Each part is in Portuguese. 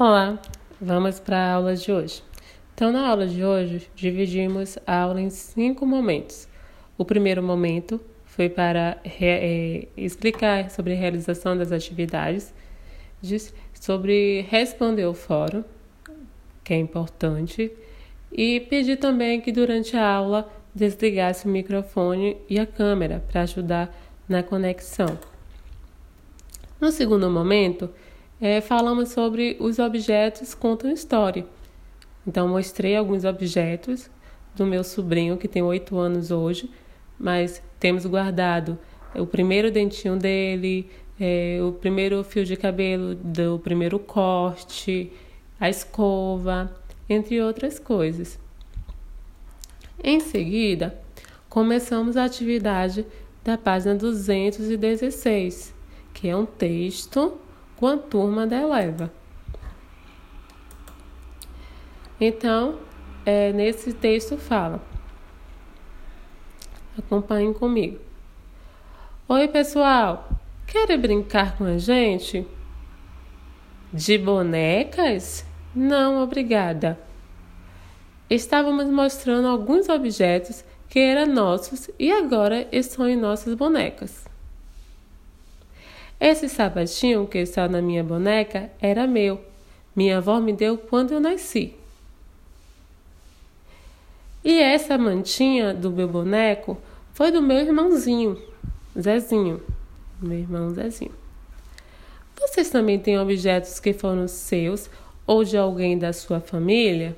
Olá, vamos para a aula de hoje. Então, na aula de hoje, dividimos a aula em cinco momentos. O primeiro momento foi para é, explicar sobre a realização das atividades, sobre responder o fórum, que é importante, e pedir também que durante a aula desligasse o microfone e a câmera para ajudar na conexão. No segundo momento, é, falamos sobre os objetos contam história. Então, mostrei alguns objetos do meu sobrinho, que tem oito anos hoje, mas temos guardado o primeiro dentinho dele, é, o primeiro fio de cabelo do primeiro corte, a escova, entre outras coisas. Em seguida, começamos a atividade da página 216, que é um texto com a turma da Eleva. Então, é, nesse texto fala. Acompanhem comigo. Oi, pessoal. Querem brincar com a gente? De bonecas? Não, obrigada. Estávamos mostrando alguns objetos que eram nossos e agora estão em nossas bonecas. Esse sapatinho que está na minha boneca era meu. Minha avó me deu quando eu nasci. E essa mantinha do meu boneco foi do meu irmãozinho, Zezinho. Meu irmão Zezinho. Vocês também têm objetos que foram seus ou de alguém da sua família?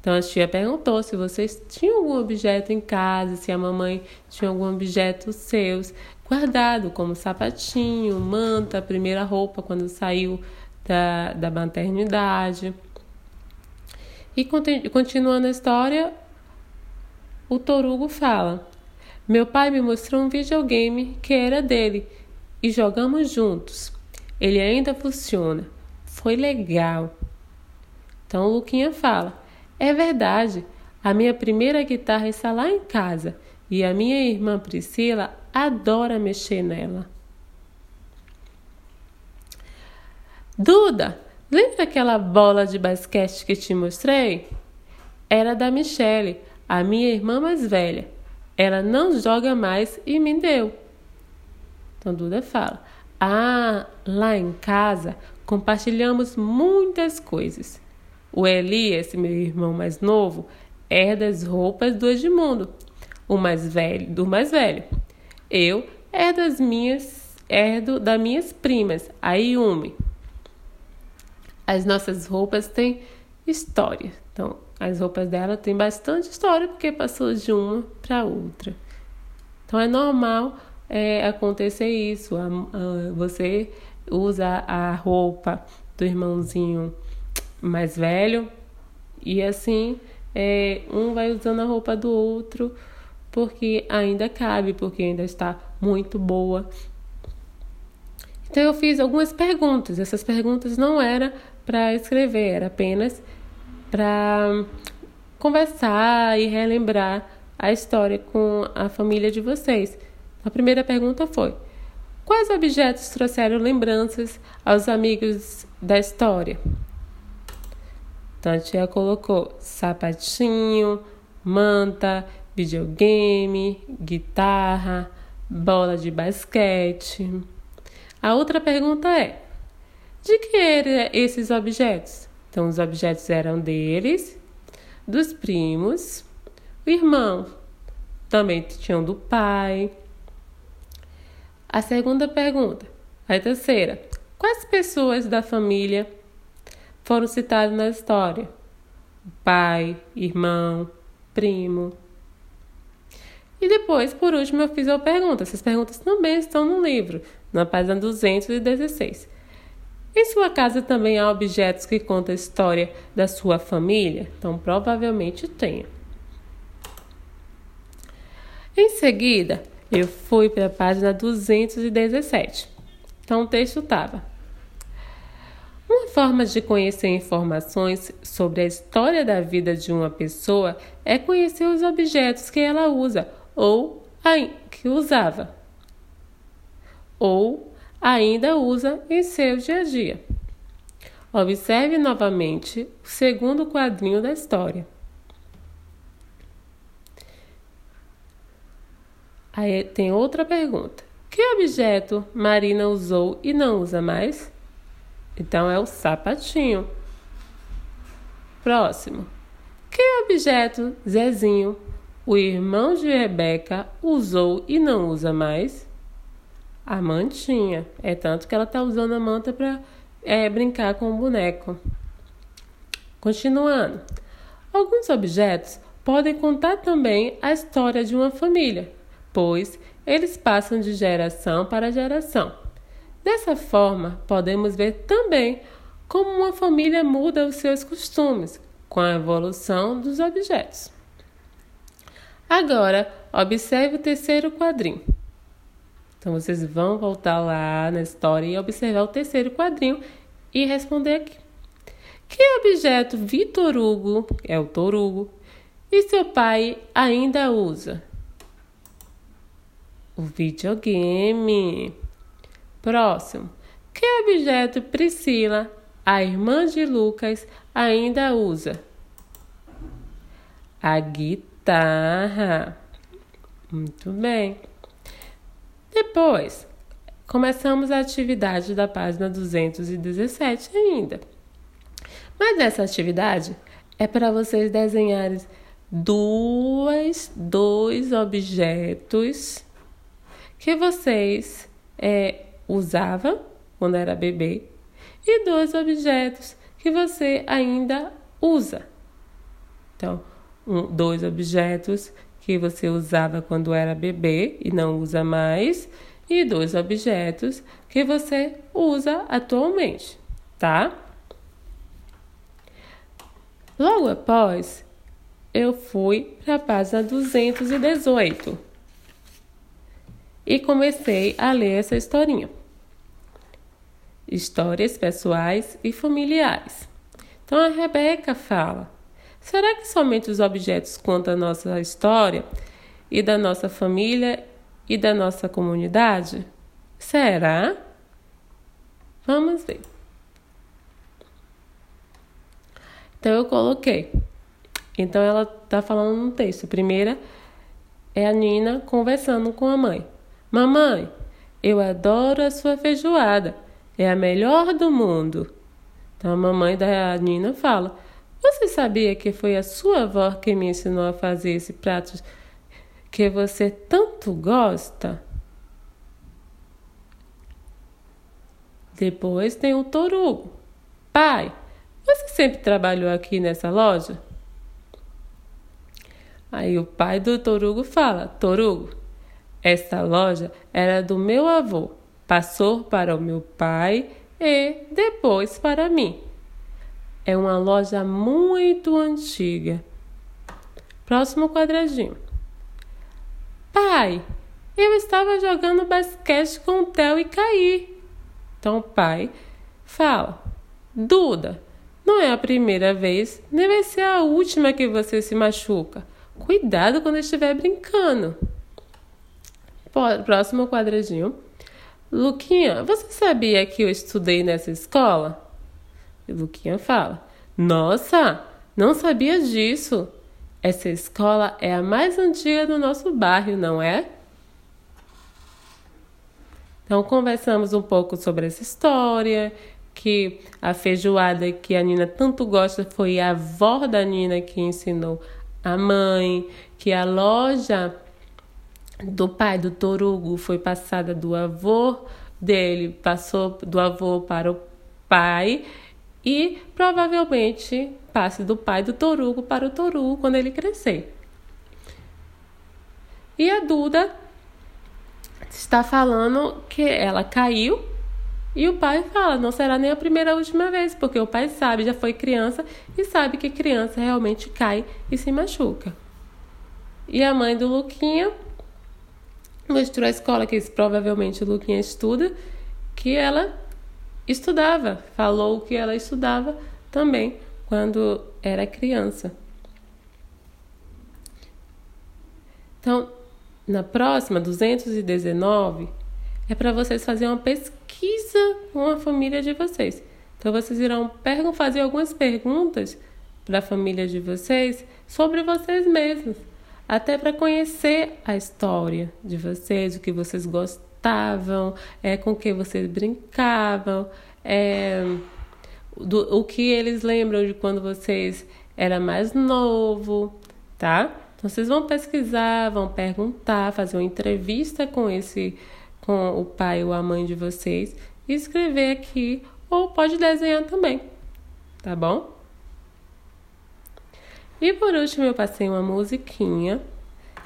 Então a tia perguntou se vocês tinham algum objeto em casa, se a mamãe tinha algum objeto seus guardado, como sapatinho, manta, primeira roupa quando saiu da, da maternidade. E continuando a história, o Torugo fala: Meu pai me mostrou um videogame que era dele e jogamos juntos. Ele ainda funciona. Foi legal. Então o Luquinha fala: É verdade. A minha primeira guitarra está lá em casa e a minha irmã Priscila adora mexer nela. Duda, lembra aquela bola de basquete que te mostrei? Era da Michele, a minha irmã mais velha. Ela não joga mais e me deu. Então Duda fala: Ah, lá em casa compartilhamos muitas coisas. O Elias, meu irmão mais novo, herda as roupas do Edmundo, o mais velho, do mais velho. Eu é das minhas, herdo das minhas primas, a Yumi. As nossas roupas têm história. Então, as roupas dela têm bastante história porque passou de uma para outra. Então, é normal é, acontecer isso. A, a, você usa a roupa do irmãozinho mais velho e assim é, um vai usando a roupa do outro porque ainda cabe, porque ainda está muito boa. Então eu fiz algumas perguntas. Essas perguntas não era para escrever, era apenas para conversar e relembrar a história com a família de vocês. A primeira pergunta foi: Quais objetos trouxeram lembranças aos amigos da história? Então a tia colocou sapatinho, manta, videogame, guitarra, bola de basquete. A outra pergunta é: de que eram esses objetos? Então, os objetos eram deles, dos primos, o irmão, também tinham do pai. A segunda pergunta, a terceira: quais pessoas da família foram citadas na história? Pai, irmão, primo. E depois, por último, eu fiz uma pergunta. Essas perguntas também estão no livro, na página 216. Em sua casa também há objetos que contam a história da sua família? Então, provavelmente tenha. Em seguida, eu fui para a página 217. Então, o texto estava. Uma forma de conhecer informações sobre a história da vida de uma pessoa é conhecer os objetos que ela usa ou que usava, ou ainda usa em seu dia a dia. Observe novamente o segundo quadrinho da história. Aí tem outra pergunta. Que objeto Marina usou e não usa mais? Então é o sapatinho. Próximo. Que objeto Zezinho, o irmão de Rebeca, usou e não usa mais? A mantinha. É tanto que ela está usando a manta para é, brincar com o boneco. Continuando. Alguns objetos podem contar também a história de uma família, pois eles passam de geração para geração. Dessa forma, podemos ver também como uma família muda os seus costumes com a evolução dos objetos. Agora, observe o terceiro quadrinho. Então, vocês vão voltar lá na história e observar o terceiro quadrinho e responder aqui. Que objeto Vitor Hugo, é o Torugo, e seu pai ainda usa? O videogame. Próximo. Que objeto Priscila, a irmã de Lucas, ainda usa? A guitarra. Muito bem. Depois, começamos a atividade da página 217 ainda. Mas essa atividade é para vocês desenharem duas, dois objetos que vocês é, usavam quando era bebê e dois objetos que você ainda usa. Então, um, dois objetos que você usava quando era bebê e não usa mais, e dois objetos que você usa atualmente, tá? Logo após, eu fui para a página 218 e comecei a ler essa historinha. Histórias pessoais e familiares. Então a Rebeca fala: Será que somente os objetos contam a nossa história e da nossa família e da nossa comunidade? Será? Vamos ver. Então eu coloquei. Então ela está falando no texto. Primeira é a Nina conversando com a mãe. Mamãe, eu adoro a sua feijoada. É a melhor do mundo. Então a mamãe da Nina fala: você sabia que foi a sua avó que me ensinou a fazer esse prato que você tanto gosta? Depois tem o Torugo. Pai, você sempre trabalhou aqui nessa loja? Aí o pai do Torugo fala: Torugo, essa loja era do meu avô, passou para o meu pai e depois para mim. É uma loja muito antiga. Próximo quadradinho. Pai, eu estava jogando basquete com o Theo e caí. Então o pai fala: Duda, não é a primeira vez, nem vai ser a última que você se machuca. Cuidado quando estiver brincando. Próximo quadradinho. Luquinha, você sabia que eu estudei nessa escola? E Luquinha fala: Nossa, não sabia disso. Essa escola é a mais antiga do nosso bairro, não é? Então conversamos um pouco sobre essa história, que a feijoada que a Nina tanto gosta foi a avó da Nina que ensinou a mãe, que a loja do pai do Torugo foi passada do avô dele, passou do avô para o pai e provavelmente passe do pai do Torugo para o Torugo quando ele crescer. E a Duda está falando que ela caiu e o pai fala: não será nem a primeira a última vez, porque o pai sabe, já foi criança e sabe que criança realmente cai e se machuca. E a mãe do Luquinha mostrou a escola que provavelmente o Luquinha estuda, que ela estudava, falou que ela estudava também quando era criança. Então, na próxima, 219, é para vocês fazerem uma pesquisa com a família de vocês. Então vocês irão fazer algumas perguntas para a família de vocês sobre vocês mesmos, até para conhecer a história de vocês, o que vocês gostavam, é, com que vocês brincavam, é, do, o que eles lembram de quando vocês era mais novo, tá? Então vocês vão pesquisar, vão perguntar, fazer uma entrevista com esse com o pai ou a mãe de vocês e escrever aqui ou pode desenhar também, tá bom? E por último eu passei uma musiquinha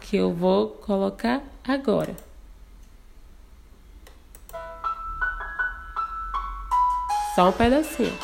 que eu vou colocar agora. Só um pedacinho.